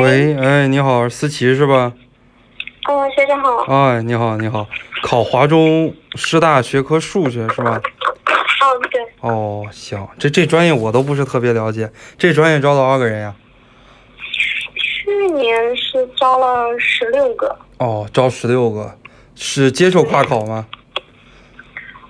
喂，哎，你好，思琪是吧？哦，学长好。哎，你好，你好，考华中师大学科数学是吧？哦，对。哦，行，这这专业我都不是特别了解，这专业招多少个人呀？去年是招了十六个。哦，招十六个，是接受跨考吗？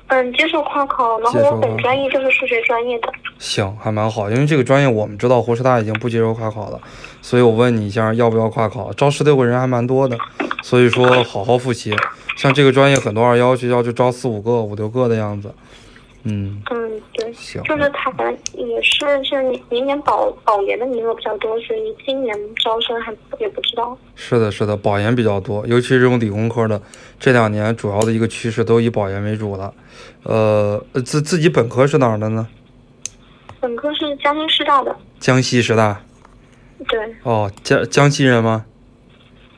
嗯，接受跨考，然后我本专业就是数学专业的。行，还蛮好，因为这个专业我们知道湖师大已经不接受跨考了，所以我问你一下要不要跨考？招十六个人还蛮多的，所以说好好复习。像这个专业很多二幺学校就招四五个、五六个的样子。嗯嗯，对，行，就是他也是像明年保保研的名额比较多，所以今年招生还也不知道。是的，是的，保研比较多，尤其是这种理工科的，这两年主要的一个趋势都以保研为主了。呃，自自己本科是哪儿的呢？本科是江西师大的。江西师大。对。哦，江江西人吗？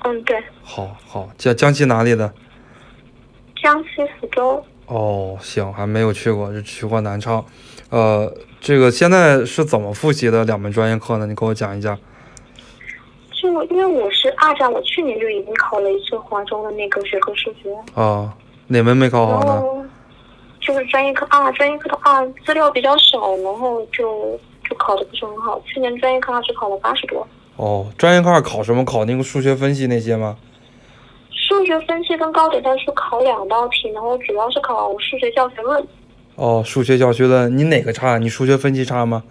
嗯，对。好好，江江西哪里的？江西福州。哦，行，还没有去过，就去过南昌。呃，这个现在是怎么复习的两门专业课呢？你给我讲一讲。就因为我是二战，我去年就已经考了一次华中的那个学科数学。啊，哪门没考好呢？就是专业课二，专业课的二资料比较少，然后就就考的不是很好。去年专业课二只考了八十多。哦，专业课二考什么？考那个数学分析那些吗？数学分析跟高点代数考两道题，然后主要是考数学教学论。哦，数学教学论，你哪个差？你数学分析差吗？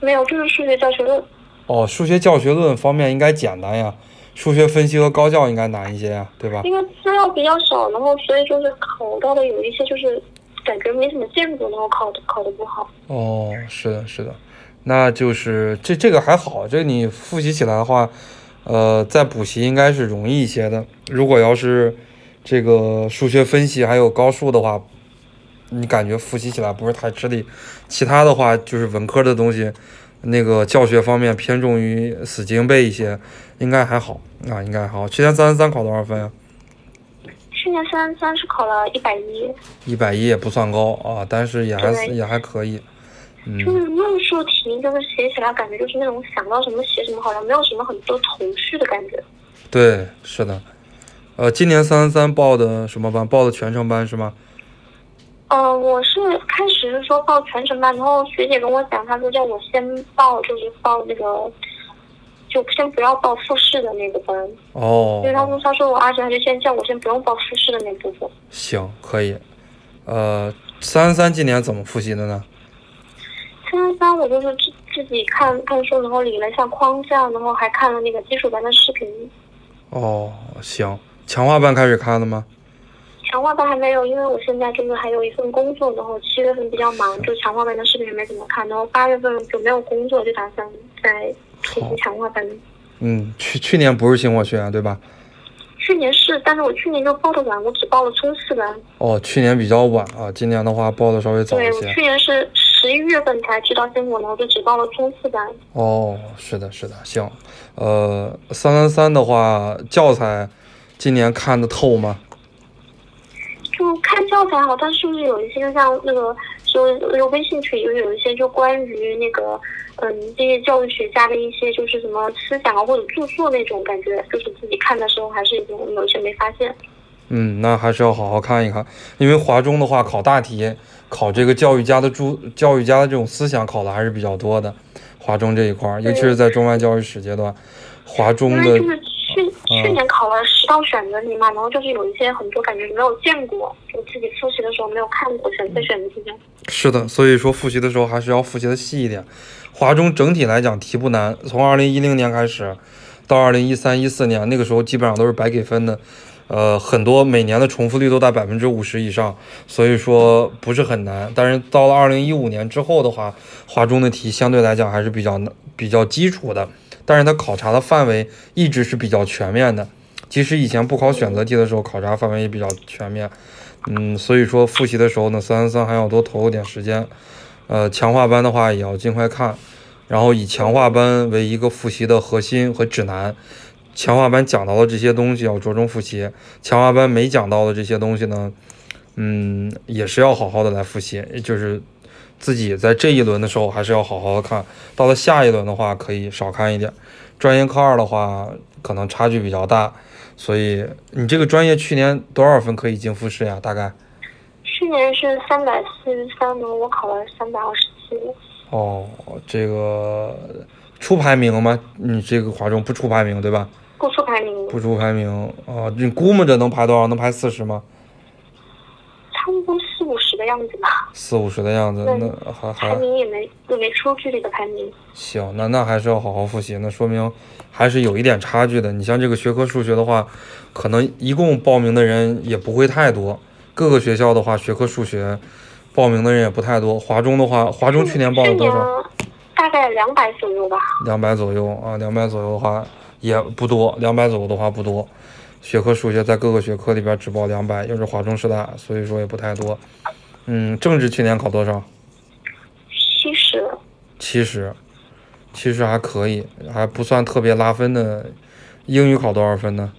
没有，就是数学教学论。哦，数学教学论方面应该简单呀，数学分析和高教应该难一些呀，对吧？因为资料比较少，然后所以就是考到的有一些就是感觉没怎么见过，然后考的考的不好。哦，是的，是的，那就是这这个还好，这你复习起来的话。呃，再补习应该是容易一些的。如果要是这个数学分析还有高数的话，你感觉复习起来不是太吃力。其他的话就是文科的东西，那个教学方面偏重于死记硬背一些，应该还好啊，应该还好。去年三三三考多少分啊？去年三三三是考了一百一。一百一也不算高啊，但是也还也还可以。就是论述题，就是写起来感觉就是那种想到什么写什么，好像没有什么很多头绪的感觉。对，是的。呃，今年三三三报的什么班？报的全程班是吗？呃，我是开始是说报全程班，然后学姐跟我讲，她说叫我先报，就是报那个，就先不要报复试的那个班。哦。因为他说，他说我而且他就先叫我先不用报复试的那部分。行，可以。呃，三三三今年怎么复习的呢？三三，我就是自自己看看书，然后理了一下框架，然后还看了那个基础班的视频。哦，行，强化班开始看了吗？强化班还没有，因为我现在就是还有一份工作，然后七月份比较忙，就强化班的视频也没怎么看，然后八月份就没有工作，就打算再复习强化班。嗯，去去年不是星火学院对吧？去年是，但是我去年就报的晚，我只报了冲刺班。哦，去年比较晚啊，今年的话报的稍微早一些。对，我去年是。十一月份才知道星火，然后就只报了冲刺班。哦，是的，是的，行。呃，三三三的话，教材今年看的透吗？就看教材好，但是不是有一些就像那个，就那个微信群有有一些就关于那个，嗯，这些教育学家的一些就是什么思想啊或者著作那种感觉，就是自己看的时候还是有有些没发现。嗯，那还是要好好看一看，因为华中的话考大题，考这个教育家的著教育家的这种思想考的还是比较多的。华中这一块，尤其是在中外教育史阶段，华中的就是去去年考了十道选择题嘛，然后就是有一些很多感觉没有见过，就自己复习的时候没有看过选择选择题。是的，所以说复习的时候还是要复习的细一点。华中整体来讲题不难，从二零一零年开始到二零一三一四年，那个时候基本上都是白给分的。呃，很多每年的重复率都在百分之五十以上，所以说不是很难。但是到了二零一五年之后的话，华中的题相对来讲还是比较比较基础的，但是它考察的范围一直是比较全面的。即使以前不考选择题的时候，考察范围也比较全面。嗯，所以说复习的时候呢，三三三还要多投入点时间。呃，强化班的话也要尽快看，然后以强化班为一个复习的核心和指南。强化班讲到的这些东西要着重复习，强化班没讲到的这些东西呢，嗯，也是要好好的来复习，就是自己在这一轮的时候还是要好好的看，到了下一轮的话可以少看一点。专业课二的话，可能差距比较大，所以你这个专业去年多少分可以进复试呀？大概？去年是三百四十三分，我考了三百二十七。哦，这个出排名吗？你这个华中不出排名对吧？不出排名。不出排名啊？你估摸着能排多少？能排四十吗？差不多四五十的样子吧。四五十的样子，那还还排名也没也没出具这个排名。行，那那还是要好好复习，那说明还是有一点差距的。你像这个学科数学的话，可能一共报名的人也不会太多。各个学校的话，学科数学报名的人也不太多。华中的话，华中去年报了多少？大概两百左右吧。两百左右啊，两百左右的话也不多，两百左右的话不多。学科数学在各个学科里边只报两百，又是华中师大，所以说也不太多。嗯，政治去年考多少？七十。七十，其实还可以，还不算特别拉分的。英语考多少分呢？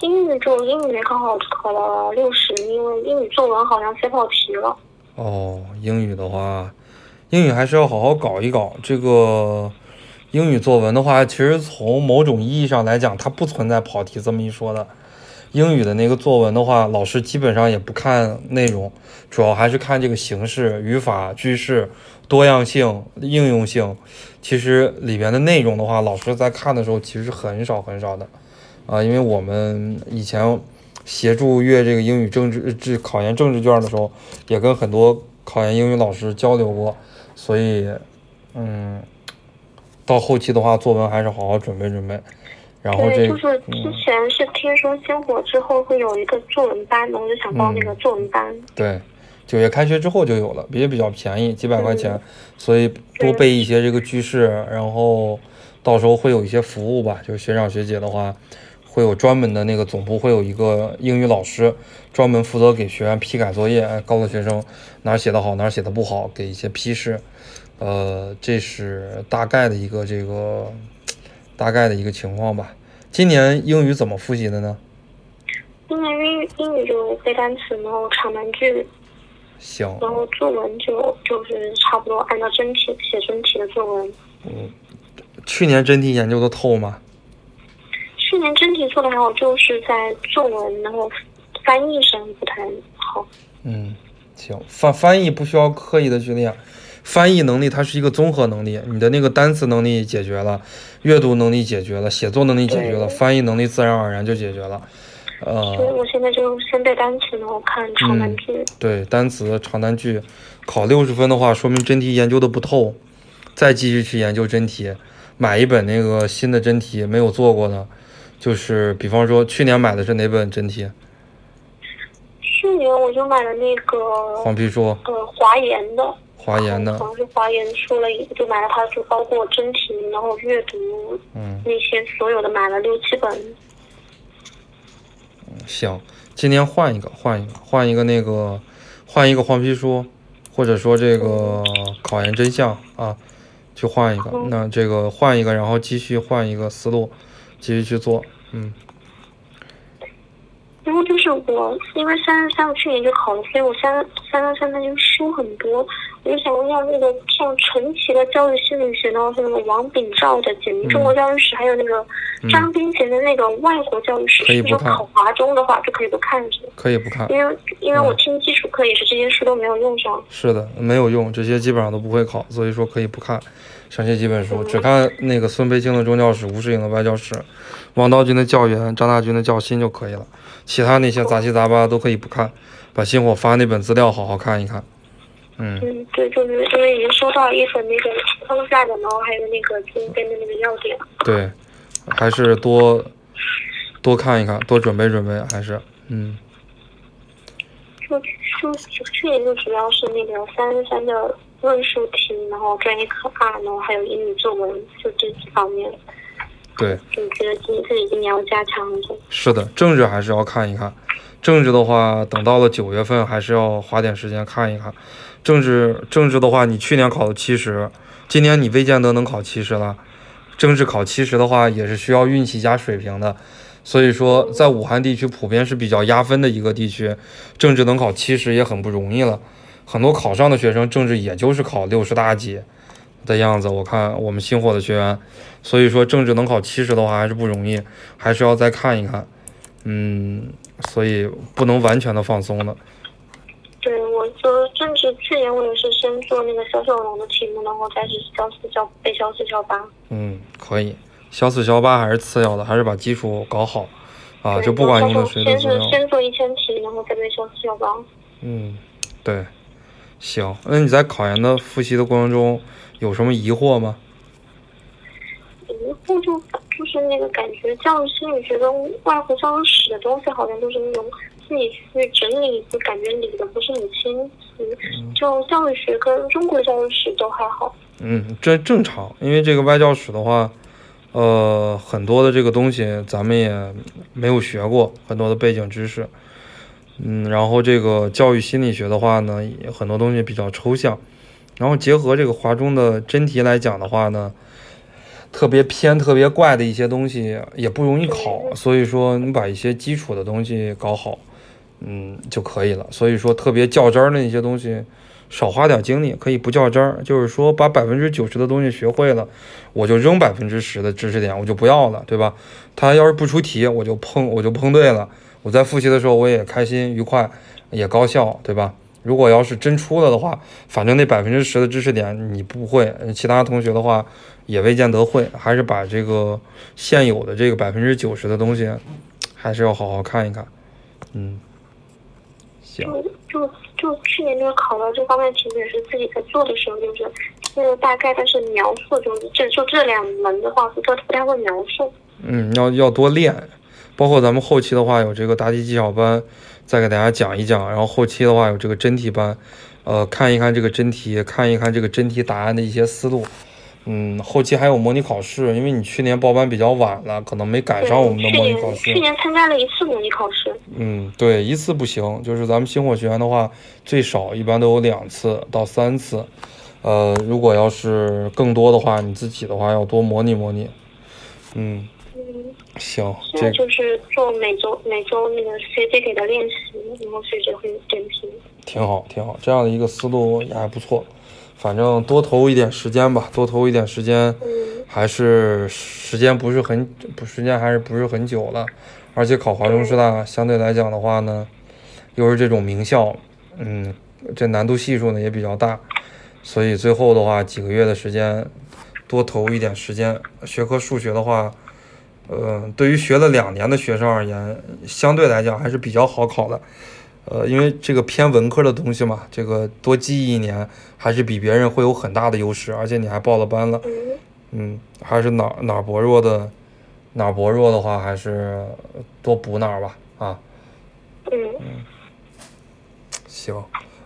英语就英语没考好，考了六十，因为英语作文好像写跑题了。哦，英语的话，英语还是要好好搞一搞这个。英语作文的话，其实从某种意义上来讲，它不存在跑题这么一说的。英语的那个作文的话，老师基本上也不看内容，主要还是看这个形式、语法、句式、多样性、应用性。其实里边的内容的话，老师在看的时候其实很少很少的。啊，因为我们以前协助阅这个英语政治这考研政治卷的时候，也跟很多考研英语老师交流过，所以，嗯。到后期的话，作文还是好好准备准备。然后这就是之前是听说星火之后会有一个作文班的，我就想报那个作文班。对，九月开学之后就有了，也比较便宜，几百块钱，所以多备一些这个句式，然后到时候会有一些服务吧，就是学长学姐的话，会有专门的那个总部会有一个英语老师，专门负责给学员批改作业，哎，告诉学生哪写的好，哪写的不好，给一些批示。呃，这是大概的一个这个大概的一个情况吧。今年英语怎么复习的呢？今年英语英语就背单词，然后长难句。行。然后作文就就是差不多按照真题写真题的作文。嗯，去年真题研究的透吗？去年真题做的还好，就是在作文然后翻译上不太好。嗯，行，翻翻译不需要刻意的去练。翻译能力它是一个综合能力，你的那个单词能力解决了，阅读能力解决了，写作能力解决了，翻译能力自然而然就解决了。呃，所以我现在就先背单词，然后看长难句。对，单词长难句，考六十分的话，说明真题研究的不透，再继续去研究真题，买一本那个新的真题，没有做过的，就是比方说去年买的是哪本真题？去年我就买了那个黄皮书，呃，华研的。华研的，好像是华研出了一个，就买了他的书包括真题，然后阅读，嗯，那些所有的买了六七本。嗯，行，今年换一个，换一个，换一个那个，换一个黄皮书，或者说这个考研真相啊，去换一个。那这个换一个，然后继续换一个思路，继续去做，嗯。然后就是我，因为三三三我去年就考了，所以我三三三三那就书很多。我就想问一下，那个像陈奇的教育心理学，然后是那个王炳照的简明中国教育史，还有那个张斌贤的那个外国教育史，可以不看。考华中的话就可以不看是可以不看。因为因为我听基础课也是这些书都没有用上。是的，没有用，这些基本上都不会考，所以说可以不看。剩下几本书，只看那个孙培青的中教史、吴世颖的外教史、王道军的教员、张大军的教心就可以了。其他那些杂七杂八都可以不看，把星火发那本资料好好看一看。嗯，嗯，对，就是因为已经收到一份那个框架的，然后还有那个今天的那个要点。对，还是多多看一看，多准备准备，还是嗯。就就去年就主要是那个三三的论述题，然后专业课二，然后还有英语作文，就这几方面。对，你觉得今自己今年要加强一点？是的，政治还是要看一看。政治的话，等到了九月份，还是要花点时间看一看。政治政治的话，你去年考了七十，今年你未见得能考七十了。政治考七十的话，也是需要运气加水平的。所以说，在武汉地区普遍是比较压分的一个地区，政治能考七十也很不容易了。很多考上的学生政治也就是考六十大几的样子。我看我们星火的学员，所以说政治能考七十的话还是不容易，还是要再看一看。嗯，所以不能完全的放松的。对，我就甚至去年我也是先做那个小小龙的题目，然后再是小四小背小四小八。嗯，可以，小四小八还是次要的，还是把基础搞好啊，就不管用的然后先是。先做一千题，然后再背小四小八。嗯，对，行。那你在考研的复习的过程中有什么疑惑吗？疑惑就就是那个感觉，教育心理学跟外国教育史的东西好像都是那种自己去整理，就感觉理的不是很清晰。就教育学跟中国教育史都还好。嗯，这正常，因为这个外教史的话，呃，很多的这个东西咱们也没有学过，很多的背景知识。嗯，然后这个教育心理学的话呢，也很多东西比较抽象，然后结合这个华中的真题来讲的话呢，特别偏、特别怪的一些东西也不容易考，所以说你把一些基础的东西搞好，嗯就可以了。所以说特别较真儿的一些东西，少花点精力，可以不较真儿，就是说把百分之九十的东西学会了，我就扔百分之十的知识点，我就不要了，对吧？他要是不出题，我就碰我就碰对了，我在复习的时候我也开心愉快，也高效，对吧？如果要是真出了的话，反正那百分之十的知识点你不会，其他同学的话也未见得会，还是把这个现有的这个百分之九十的东西，还是要好好看一看。嗯，行，就就就去年那个考到这方面题目也是自己在做的时候，就是那个大概，但是描述就是这就这两门的话，不太不太会描述。嗯，要要多练，包括咱们后期的话有这个答题技巧班，再给大家讲一讲，然后后期的话有这个真题班，呃，看一看这个真题，看一看这个真题答案的一些思路。嗯，后期还有模拟考试，因为你去年报班比较晚了，可能没赶，上我们的模拟考试年去。年参加了一次模拟考试。嗯，对，一次不行，就是咱们星火学员的话，最少一般都有两次到三次。呃，如果要是更多的话，你自己的话要多模拟模拟。嗯，嗯，行，这就是做每周每周那个学姐给的练习，然后学姐会点评。挺好，挺好，这样的一个思路也还不错。反正多投一点时间吧，多投一点时间，嗯，还是时间不是很不时间还是不是很久了，而且考华中师大相对来讲的话呢，又是这种名校，嗯，这难度系数呢也比较大，所以最后的话几个月的时间，多投一点时间。学科数学的话，呃，对于学了两年的学生而言，相对来讲还是比较好考的。呃，因为这个偏文科的东西嘛，这个多记忆一年还是比别人会有很大的优势，而且你还报了班了，嗯，嗯，还是哪儿哪儿薄弱的，哪儿薄弱的话，还是多补哪儿吧，啊，嗯，行，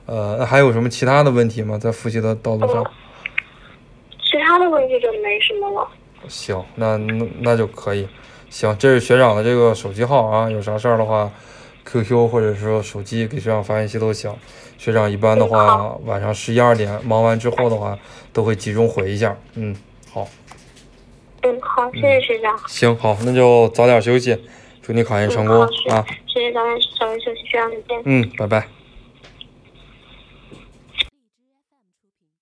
呃，那还有什么其他的问题吗？在复习的道路上？其他的问题就没什么了。行，那那那就可以。行，这是学长的这个手机号啊，有啥事儿的话，QQ 或者说手机给学长发信息都行。学长一般的嗯话，晚上十一二点忙完之后的话，都会集中回一下。嗯，好，嗯，好，谢谢学长。行，好，那就早点休息，祝你考研成功嗯啊。谢谢早点早点休息，学长再见。嗯，拜拜。